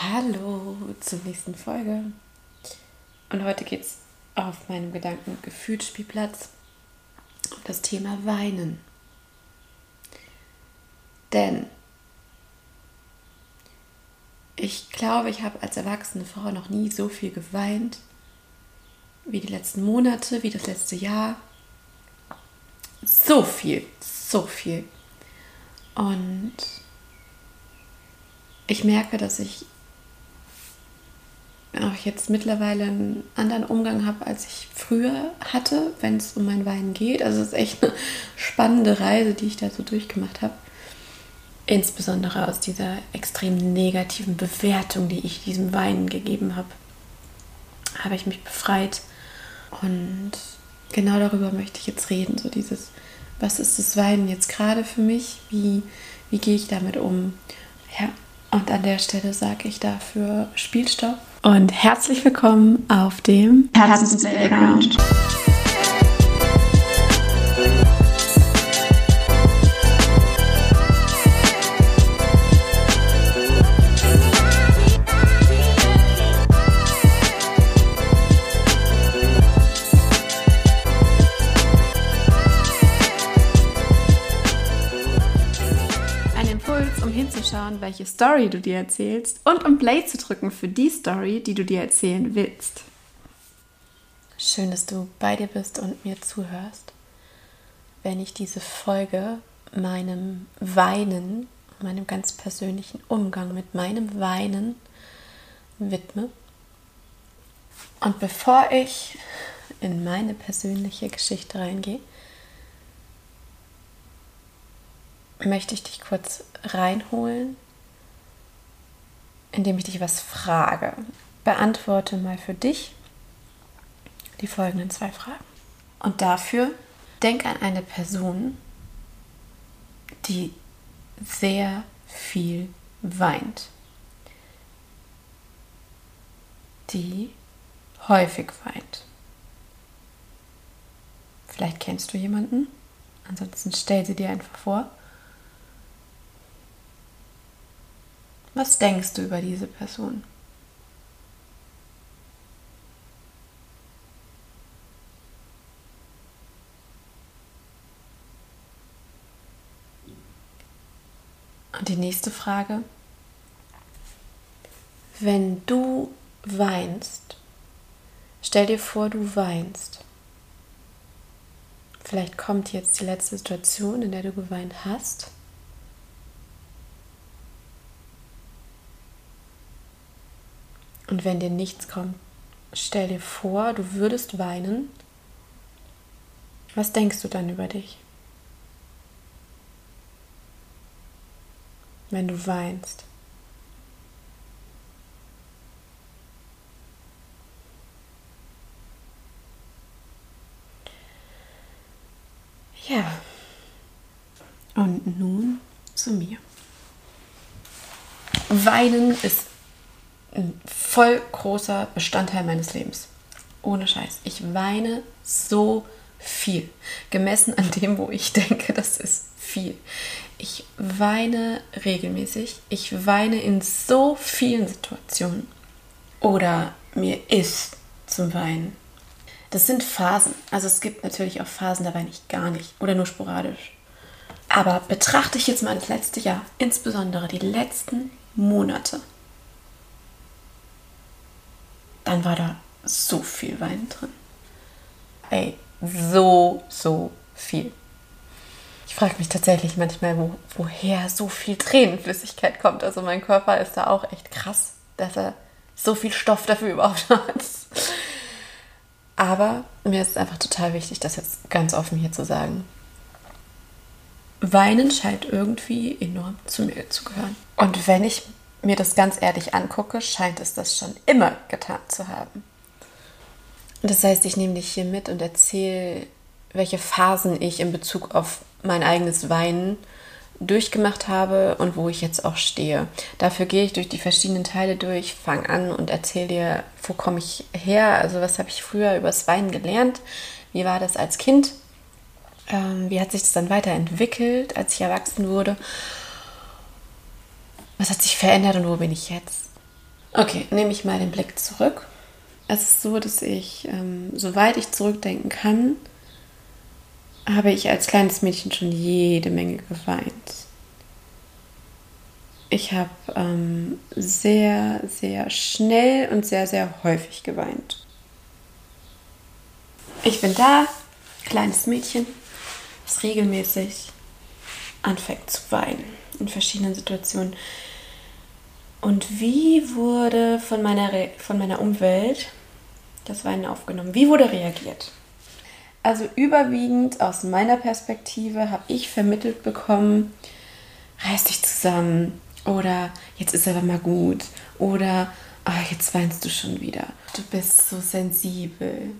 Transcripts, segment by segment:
Hallo zur nächsten Folge. Und heute geht es auf meinem Gedanken-Gefühlsspielplatz um das Thema Weinen. Denn ich glaube, ich habe als erwachsene Frau noch nie so viel geweint wie die letzten Monate, wie das letzte Jahr. So viel, so viel. Und ich merke, dass ich auch jetzt mittlerweile einen anderen Umgang habe, als ich früher hatte, wenn es um mein Weinen geht. Also es ist echt eine spannende Reise, die ich da so durchgemacht habe. Insbesondere aus dieser extrem negativen Bewertung, die ich diesem Weinen gegeben habe, habe ich mich befreit. Und genau darüber möchte ich jetzt reden. So dieses, was ist das Weinen jetzt gerade für mich? Wie, wie gehe ich damit um? Ja, und an der Stelle sage ich dafür Spielstopp und herzlich willkommen auf dem Herzens Playground. Welche Story du dir erzählst und um Play zu drücken für die Story, die du dir erzählen willst. Schön, dass du bei dir bist und mir zuhörst. Wenn ich diese Folge meinem Weinen, meinem ganz persönlichen Umgang mit meinem Weinen widme. Und bevor ich in meine persönliche Geschichte reingehe, möchte ich dich kurz reinholen, indem ich dich was frage. Beantworte mal für dich die folgenden zwei Fragen. Und dafür denk an eine Person, die sehr viel weint. Die häufig weint. Vielleicht kennst du jemanden. Ansonsten stell sie dir einfach vor. Was denkst du über diese Person? Und die nächste Frage. Wenn du weinst, stell dir vor, du weinst. Vielleicht kommt jetzt die letzte Situation, in der du geweint hast. Und wenn dir nichts kommt, stell dir vor, du würdest weinen. Was denkst du dann über dich? Wenn du weinst. Ja. Und nun zu mir. Weinen ist ein voll großer Bestandteil meines Lebens. Ohne Scheiß. Ich weine so viel. Gemessen an dem, wo ich denke, das ist viel. Ich weine regelmäßig. Ich weine in so vielen Situationen. Oder mir ist zum Weinen. Das sind Phasen. Also es gibt natürlich auch Phasen, da weine ich gar nicht oder nur sporadisch. Aber betrachte ich jetzt mal das letzte Jahr, insbesondere die letzten Monate, dann war da so viel Wein drin. Ey, so, so viel. Ich frage mich tatsächlich manchmal, wo, woher so viel Tränenflüssigkeit kommt. Also mein Körper ist da auch echt krass, dass er so viel Stoff dafür überhaupt hat. Aber mir ist es einfach total wichtig, das jetzt ganz offen hier zu sagen. Weinen scheint irgendwie enorm zu mir zu gehören. Und wenn ich mir das ganz ehrlich angucke, scheint es das schon immer getan zu haben. Das heißt, ich nehme dich hier mit und erzähle, welche Phasen ich in Bezug auf mein eigenes Weinen durchgemacht habe und wo ich jetzt auch stehe. Dafür gehe ich durch die verschiedenen Teile durch, fange an und erzähle dir, wo komme ich her, also was habe ich früher übers Weinen gelernt, wie war das als Kind, ähm, wie hat sich das dann weiterentwickelt, als ich erwachsen wurde was hat sich verändert und wo bin ich jetzt? Okay, nehme ich mal den Blick zurück. Es ist so, dass ich, ähm, soweit ich zurückdenken kann, habe ich als kleines Mädchen schon jede Menge geweint. Ich habe ähm, sehr, sehr schnell und sehr, sehr häufig geweint. Ich bin da, kleines Mädchen, das regelmäßig anfängt zu weinen in verschiedenen Situationen. Und wie wurde von meiner, Re von meiner Umwelt das Weinen aufgenommen? Wie wurde reagiert? Also überwiegend aus meiner Perspektive habe ich vermittelt bekommen, reiß dich zusammen oder jetzt ist aber mal gut oder oh, jetzt weinst du schon wieder. Du bist so sensibel.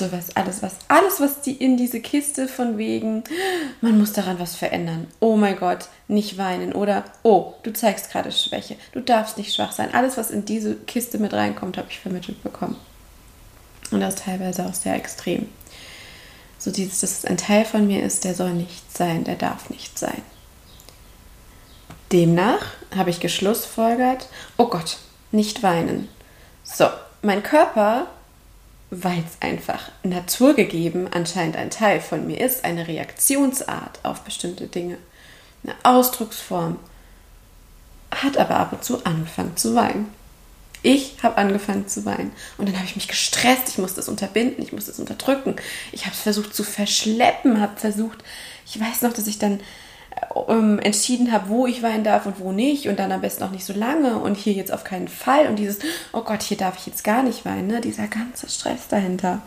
So was, alles was, alles was die in diese Kiste von wegen, man muss daran was verändern. Oh mein Gott, nicht weinen oder oh, du zeigst gerade Schwäche, du darfst nicht schwach sein. Alles was in diese Kiste mit reinkommt, habe ich vermittelt bekommen. Und das teilweise auch sehr extrem. So dieses, dass es ein Teil von mir ist, der soll nicht sein, der darf nicht sein. Demnach habe ich geschlussfolgert, oh Gott, nicht weinen. So, mein Körper, weil es einfach naturgegeben anscheinend ein Teil von mir ist, eine Reaktionsart auf bestimmte Dinge, eine Ausdrucksform, hat aber ab und zu angefangen zu weinen. Ich habe angefangen zu weinen und dann habe ich mich gestresst, ich musste es unterbinden, ich musste es unterdrücken. Ich habe es versucht zu verschleppen, habe versucht, ich weiß noch, dass ich dann ähm, entschieden habe, wo ich weinen darf und wo nicht und dann am besten auch nicht so lange und hier jetzt auf keinen Fall und dieses, oh Gott, hier darf ich jetzt gar nicht weinen, ne? dieser ganze Stress dahinter.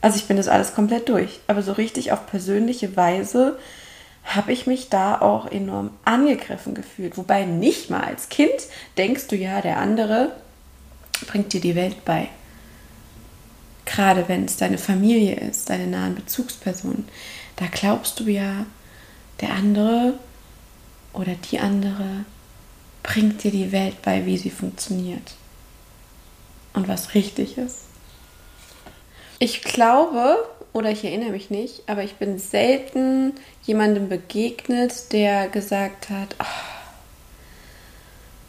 Also ich bin das alles komplett durch, aber so richtig auf persönliche Weise habe ich mich da auch enorm angegriffen gefühlt. Wobei nicht mal als Kind denkst du ja, der andere bringt dir die Welt bei. Gerade wenn es deine Familie ist, deine nahen Bezugspersonen, da glaubst du ja, der andere oder die andere bringt dir die Welt bei, wie sie funktioniert und was richtig ist. Ich glaube, oder ich erinnere mich nicht, aber ich bin selten jemandem begegnet, der gesagt hat, oh,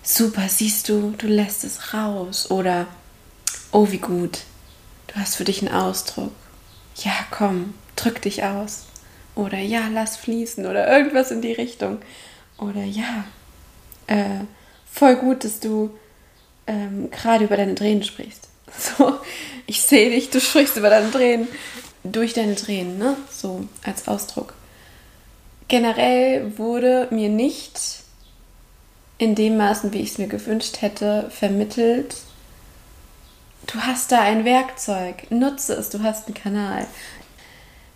super, siehst du, du lässt es raus oder oh, wie gut, du hast für dich einen Ausdruck. Ja, komm, drück dich aus. Oder ja, lass fließen oder irgendwas in die Richtung. Oder ja, äh, voll gut, dass du ähm, gerade über deine Tränen sprichst. So, ich sehe dich, du sprichst über deine Tränen, durch deine Tränen, ne? So als Ausdruck. Generell wurde mir nicht in dem Maßen, wie ich es mir gewünscht hätte, vermittelt, du hast da ein Werkzeug, nutze es, du hast einen Kanal.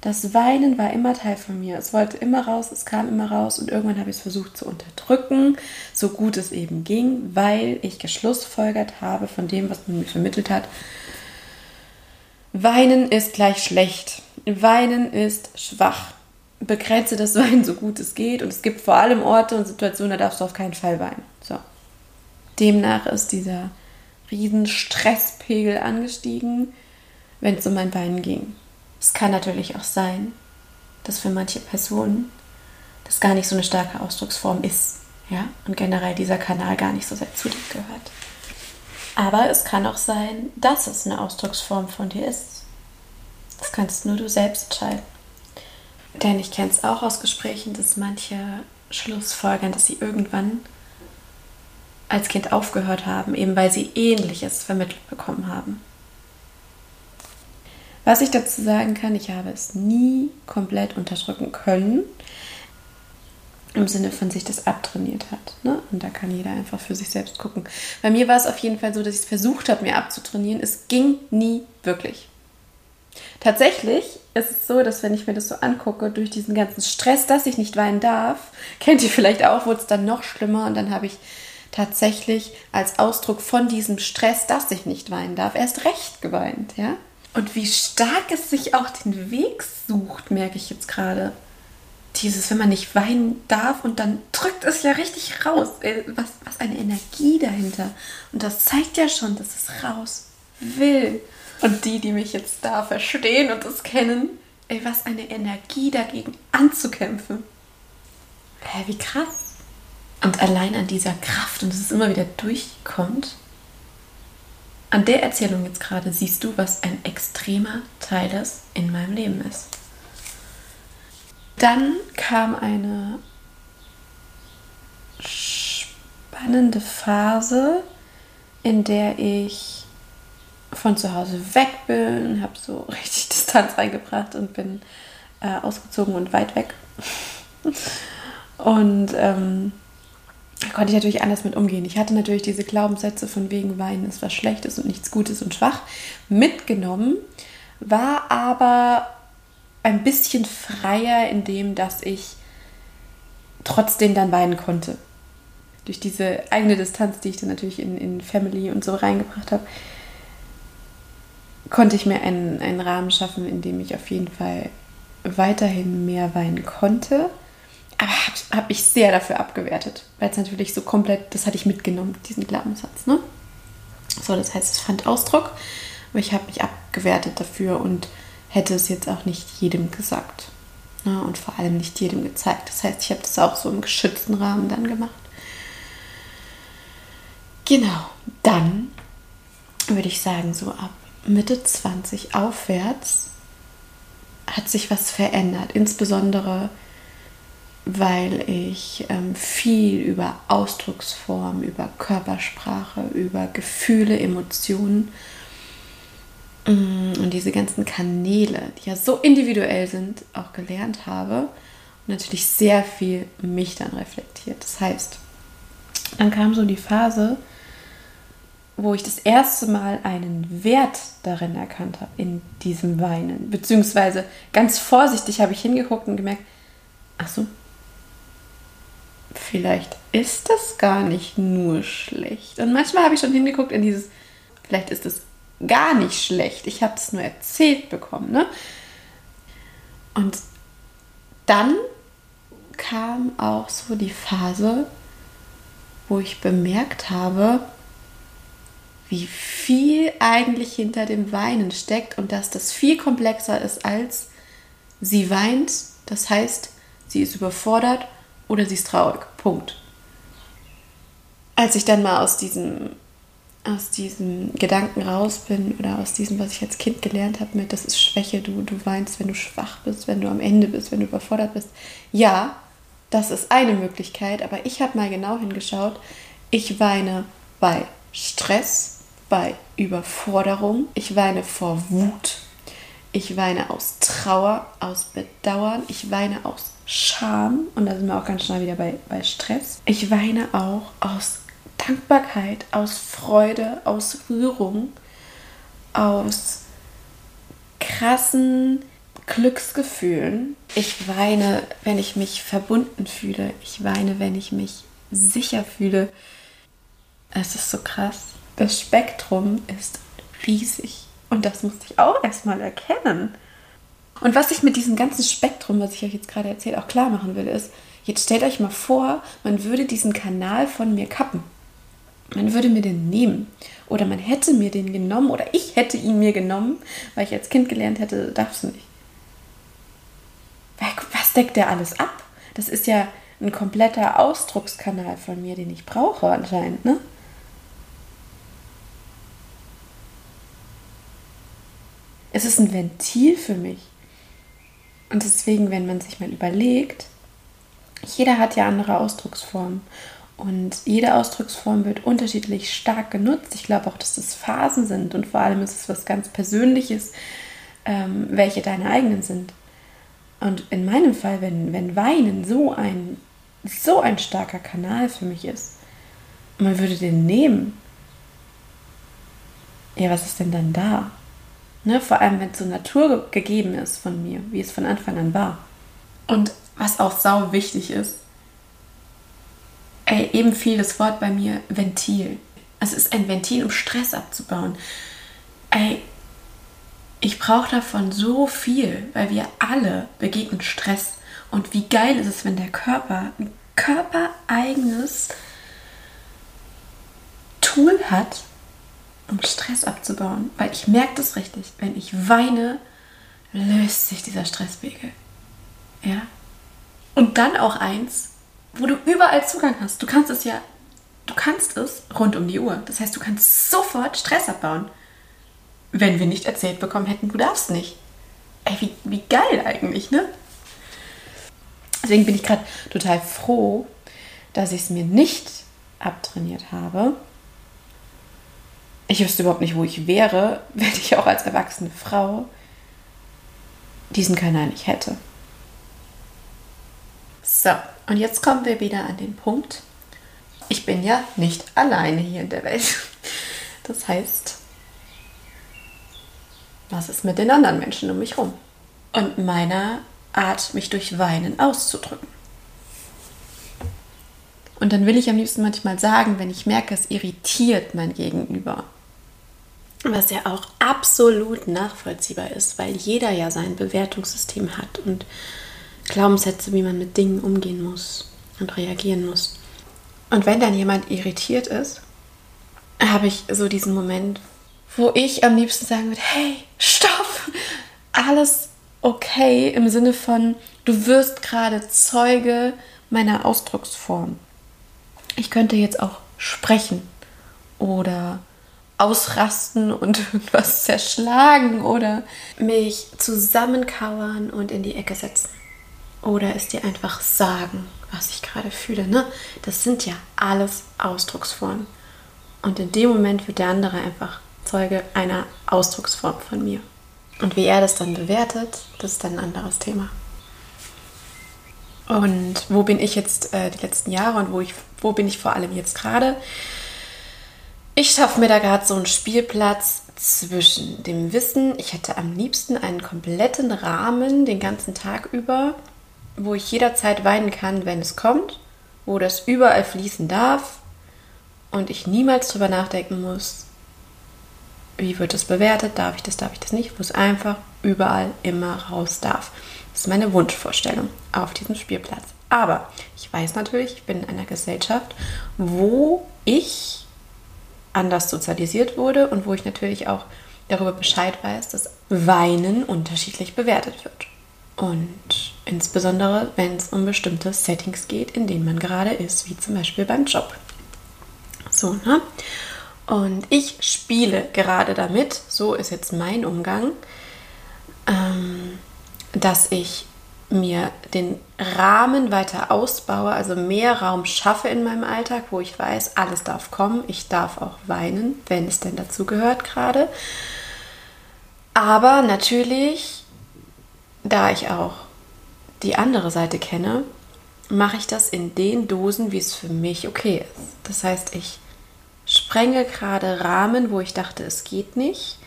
Das Weinen war immer Teil von mir. Es wollte immer raus, es kam immer raus und irgendwann habe ich es versucht zu unterdrücken, so gut es eben ging, weil ich geschlussfolgert habe von dem, was man mir vermittelt hat. Weinen ist gleich schlecht. Weinen ist schwach. Begrenze das Weinen so gut es geht und es gibt vor allem Orte und Situationen, da darfst du auf keinen Fall weinen. So. Demnach ist dieser riesen Stresspegel angestiegen, wenn es um mein Weinen ging. Es kann natürlich auch sein, dass für manche Personen das gar nicht so eine starke Ausdrucksform ist. Ja? Und generell dieser Kanal gar nicht so sehr zu dir gehört. Aber es kann auch sein, dass es eine Ausdrucksform von dir ist. Das kannst nur du selbst entscheiden. Denn ich kenne es auch aus Gesprächen, dass manche Schlussfolgern, dass sie irgendwann als Kind aufgehört haben, eben weil sie ähnliches vermittelt bekommen haben. Was ich dazu sagen kann, ich habe es nie komplett unterdrücken können. Im Sinne von sich das abtrainiert hat. Ne? Und da kann jeder einfach für sich selbst gucken. Bei mir war es auf jeden Fall so, dass ich es versucht habe, mir abzutrainieren. Es ging nie wirklich. Tatsächlich ist es so, dass wenn ich mir das so angucke, durch diesen ganzen Stress, dass ich nicht weinen darf, kennt ihr vielleicht auch, wurde es dann noch schlimmer und dann habe ich tatsächlich als Ausdruck von diesem Stress, dass ich nicht weinen darf, erst recht geweint, ja? Und wie stark es sich auch den Weg sucht, merke ich jetzt gerade. Dieses, wenn man nicht weinen darf und dann drückt es ja richtig raus. Was, was eine Energie dahinter. Und das zeigt ja schon, dass es raus will. Und die, die mich jetzt da verstehen und das kennen, ey, was eine Energie dagegen anzukämpfen. Hä, wie krass. Und allein an dieser Kraft und dass es immer wieder durchkommt, an der Erzählung jetzt gerade siehst du, was ein extremer Teil das in meinem Leben ist. Dann kam eine spannende Phase, in der ich von zu Hause weg bin, habe so richtig Distanz reingebracht und bin äh, ausgezogen und weit weg. und ähm, da konnte ich natürlich anders mit umgehen. Ich hatte natürlich diese Glaubenssätze von wegen Weinen ist was Schlechtes und nichts Gutes und schwach mitgenommen, war aber ein bisschen freier in dem, dass ich trotzdem dann weinen konnte. Durch diese eigene Distanz, die ich dann natürlich in, in Family und so reingebracht habe, konnte ich mir einen, einen Rahmen schaffen, in dem ich auf jeden Fall weiterhin mehr weinen konnte aber habe hab ich sehr dafür abgewertet, weil es natürlich so komplett, das hatte ich mitgenommen, diesen Glaubenssatz. Ne? So, das heißt, es fand Ausdruck, aber ich habe mich abgewertet dafür und hätte es jetzt auch nicht jedem gesagt. Ne? Und vor allem nicht jedem gezeigt. Das heißt, ich habe das auch so im geschützten Rahmen dann gemacht. Genau, dann würde ich sagen, so ab Mitte 20 aufwärts hat sich was verändert. Insbesondere weil ich ähm, viel über Ausdrucksform, über Körpersprache, über Gefühle, Emotionen mm, und diese ganzen Kanäle, die ja so individuell sind, auch gelernt habe und natürlich sehr viel mich dann reflektiert. Das heißt, dann kam so die Phase, wo ich das erste Mal einen Wert darin erkannt habe, in diesem Weinen. Beziehungsweise ganz vorsichtig habe ich hingeguckt und gemerkt, ach so, vielleicht ist das gar nicht nur schlecht. Und manchmal habe ich schon hingeguckt in dieses, vielleicht ist es gar nicht schlecht. Ich habe es nur erzählt bekommen. Ne? Und dann kam auch so die Phase, wo ich bemerkt habe, wie viel eigentlich hinter dem Weinen steckt und dass das viel komplexer ist als sie weint. Das heißt, sie ist überfordert oder sie ist traurig. Punkt. Als ich dann mal aus diesem, aus diesem Gedanken raus bin oder aus diesem, was ich als Kind gelernt habe, mit das ist Schwäche, du, du weinst, wenn du schwach bist, wenn du am Ende bist, wenn du überfordert bist. Ja, das ist eine Möglichkeit, aber ich habe mal genau hingeschaut. Ich weine bei Stress, bei Überforderung, ich weine vor Wut, ich weine aus Trauer, aus Bedauern, ich weine aus Scham und da sind wir auch ganz schnell wieder bei, bei Stress. Ich weine auch aus Dankbarkeit, aus Freude, aus Rührung, aus krassen Glücksgefühlen. Ich weine, wenn ich mich verbunden fühle. Ich weine, wenn ich mich sicher fühle. Es ist so krass. Das Spektrum ist riesig. Und das musste ich auch erstmal erkennen. Und was ich mit diesem ganzen Spektrum, was ich euch jetzt gerade erzählt, auch klar machen will, ist, jetzt stellt euch mal vor, man würde diesen Kanal von mir kappen. Man würde mir den nehmen. Oder man hätte mir den genommen oder ich hätte ihn mir genommen, weil ich als Kind gelernt hätte, darfst du nicht. Was deckt der alles ab? Das ist ja ein kompletter Ausdruckskanal von mir, den ich brauche anscheinend, ne? Es ist ein Ventil für mich. Und deswegen, wenn man sich mal überlegt, jeder hat ja andere Ausdrucksformen. Und jede Ausdrucksform wird unterschiedlich stark genutzt. Ich glaube auch, dass das Phasen sind und vor allem ist es was ganz Persönliches, ähm, welche deine eigenen sind. Und in meinem Fall, wenn, wenn Weinen so ein, so ein starker Kanal für mich ist, man würde den nehmen, ja, was ist denn dann da? Ne? Vor allem, wenn es zur Natur gegeben ist von mir, wie es von Anfang an war. Und was auch sau wichtig ist, ey, eben fiel das Wort bei mir Ventil. Es ist ein Ventil, um Stress abzubauen. Ey, ich brauche davon so viel, weil wir alle begegnen Stress. Und wie geil ist es, wenn der Körper ein körpereigenes Tool hat, um Stress abzubauen. Weil ich merke das richtig. Wenn ich weine, löst sich dieser Stresspegel. Ja. Und dann auch eins, wo du überall Zugang hast. Du kannst es ja, du kannst es rund um die Uhr. Das heißt, du kannst sofort Stress abbauen. Wenn wir nicht erzählt bekommen hätten, du darfst nicht. Ey, wie, wie geil eigentlich, ne? Deswegen bin ich gerade total froh, dass ich es mir nicht abtrainiert habe. Ich wüsste überhaupt nicht, wo ich wäre, wenn ich auch als erwachsene Frau diesen Kanal nicht hätte. So, und jetzt kommen wir wieder an den Punkt. Ich bin ja nicht alleine hier in der Welt. Das heißt, was ist mit den anderen Menschen um mich herum? Und meiner Art, mich durch Weinen auszudrücken. Und dann will ich am liebsten manchmal sagen, wenn ich merke, es irritiert mein Gegenüber. Was ja auch absolut nachvollziehbar ist, weil jeder ja sein Bewertungssystem hat und Glaubenssätze, wie man mit Dingen umgehen muss und reagieren muss. Und wenn dann jemand irritiert ist, habe ich so diesen Moment, wo ich am liebsten sagen würde, hey, stopp, alles okay im Sinne von, du wirst gerade Zeuge meiner Ausdrucksform. Ich könnte jetzt auch sprechen oder ausrasten und was zerschlagen oder mich zusammenkauern und in die Ecke setzen. Oder es dir einfach sagen, was ich gerade fühle. Ne? Das sind ja alles Ausdrucksformen. Und in dem Moment wird der andere einfach Zeuge einer Ausdrucksform von mir. Und wie er das dann bewertet, das ist dann ein anderes Thema. Und wo bin ich jetzt äh, die letzten Jahre und wo, ich, wo bin ich vor allem jetzt gerade? Ich schaffe mir da gerade so einen Spielplatz zwischen dem Wissen, ich hätte am liebsten einen kompletten Rahmen den ganzen Tag über, wo ich jederzeit weinen kann, wenn es kommt, wo das überall fließen darf und ich niemals drüber nachdenken muss, wie wird das bewertet, darf ich das, darf ich das nicht, wo es einfach überall immer raus darf. Das ist meine Wunschvorstellung auf diesem Spielplatz. Aber ich weiß natürlich, ich bin in einer Gesellschaft, wo ich anders sozialisiert wurde und wo ich natürlich auch darüber Bescheid weiß, dass Weinen unterschiedlich bewertet wird. Und insbesondere, wenn es um bestimmte Settings geht, in denen man gerade ist, wie zum Beispiel beim Job. So, ne? Und ich spiele gerade damit, so ist jetzt mein Umgang, ähm, dass ich mir den Rahmen weiter ausbaue, also mehr Raum schaffe in meinem Alltag, wo ich weiß, alles darf kommen, ich darf auch weinen, wenn es denn dazu gehört gerade. Aber natürlich, da ich auch die andere Seite kenne, mache ich das in den Dosen, wie es für mich okay ist. Das heißt, ich sprenge gerade Rahmen, wo ich dachte, es geht nicht.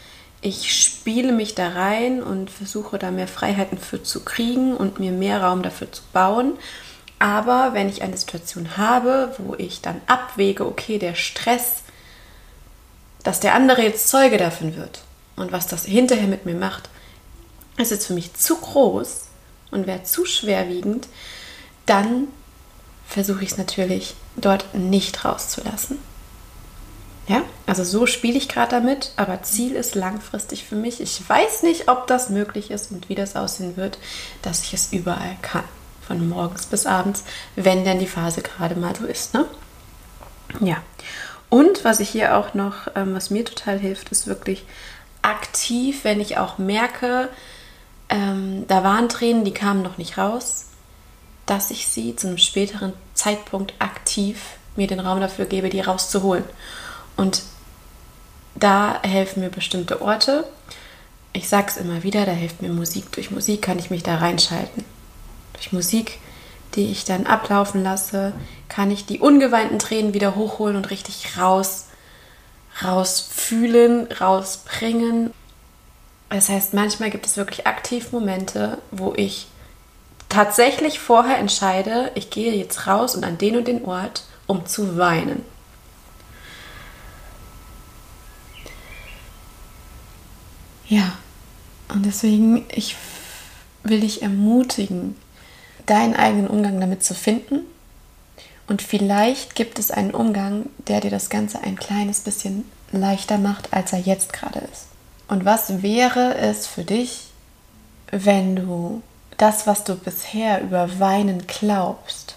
Ich spiele mich da rein und versuche da mehr Freiheiten für zu kriegen und mir mehr Raum dafür zu bauen. Aber wenn ich eine Situation habe, wo ich dann abwäge, okay, der Stress, dass der andere jetzt Zeuge davon wird und was das hinterher mit mir macht, ist jetzt für mich zu groß und wäre zu schwerwiegend, dann versuche ich es natürlich dort nicht rauszulassen. Ja, also so spiele ich gerade damit, aber Ziel ist langfristig für mich. Ich weiß nicht, ob das möglich ist und wie das aussehen wird, dass ich es überall kann. Von morgens bis abends, wenn denn die Phase gerade mal so ist. Ne? Ja. Und was ich hier auch noch, ähm, was mir total hilft, ist wirklich aktiv, wenn ich auch merke, ähm, da waren Tränen, die kamen noch nicht raus, dass ich sie zu einem späteren Zeitpunkt aktiv mir den Raum dafür gebe, die rauszuholen. Und da helfen mir bestimmte Orte. Ich sage es immer wieder, da hilft mir Musik. Durch Musik kann ich mich da reinschalten. Durch Musik, die ich dann ablaufen lasse, kann ich die ungeweinten Tränen wieder hochholen und richtig raus, rausfühlen, rausbringen. Das heißt, manchmal gibt es wirklich aktiv Momente, wo ich tatsächlich vorher entscheide, ich gehe jetzt raus und an den und den Ort, um zu weinen. Ja, und deswegen, ich will dich ermutigen, deinen eigenen Umgang damit zu finden. Und vielleicht gibt es einen Umgang, der dir das Ganze ein kleines bisschen leichter macht, als er jetzt gerade ist. Und was wäre es für dich, wenn du das, was du bisher über Weinen glaubst,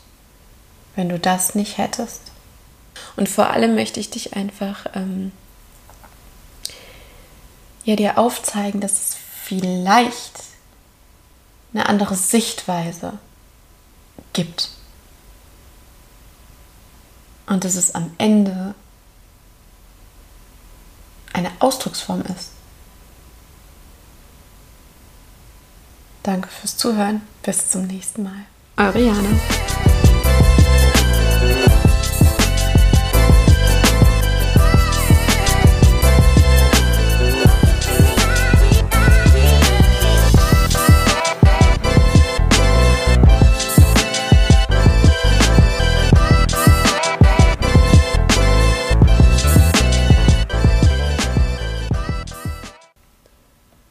wenn du das nicht hättest. Und vor allem möchte ich dich einfach ähm, ja, dir aufzeigen, dass es vielleicht eine andere Sichtweise gibt. Und dass es am Ende eine Ausdrucksform ist. Danke fürs Zuhören. Bis zum nächsten Mal. Eure Jana.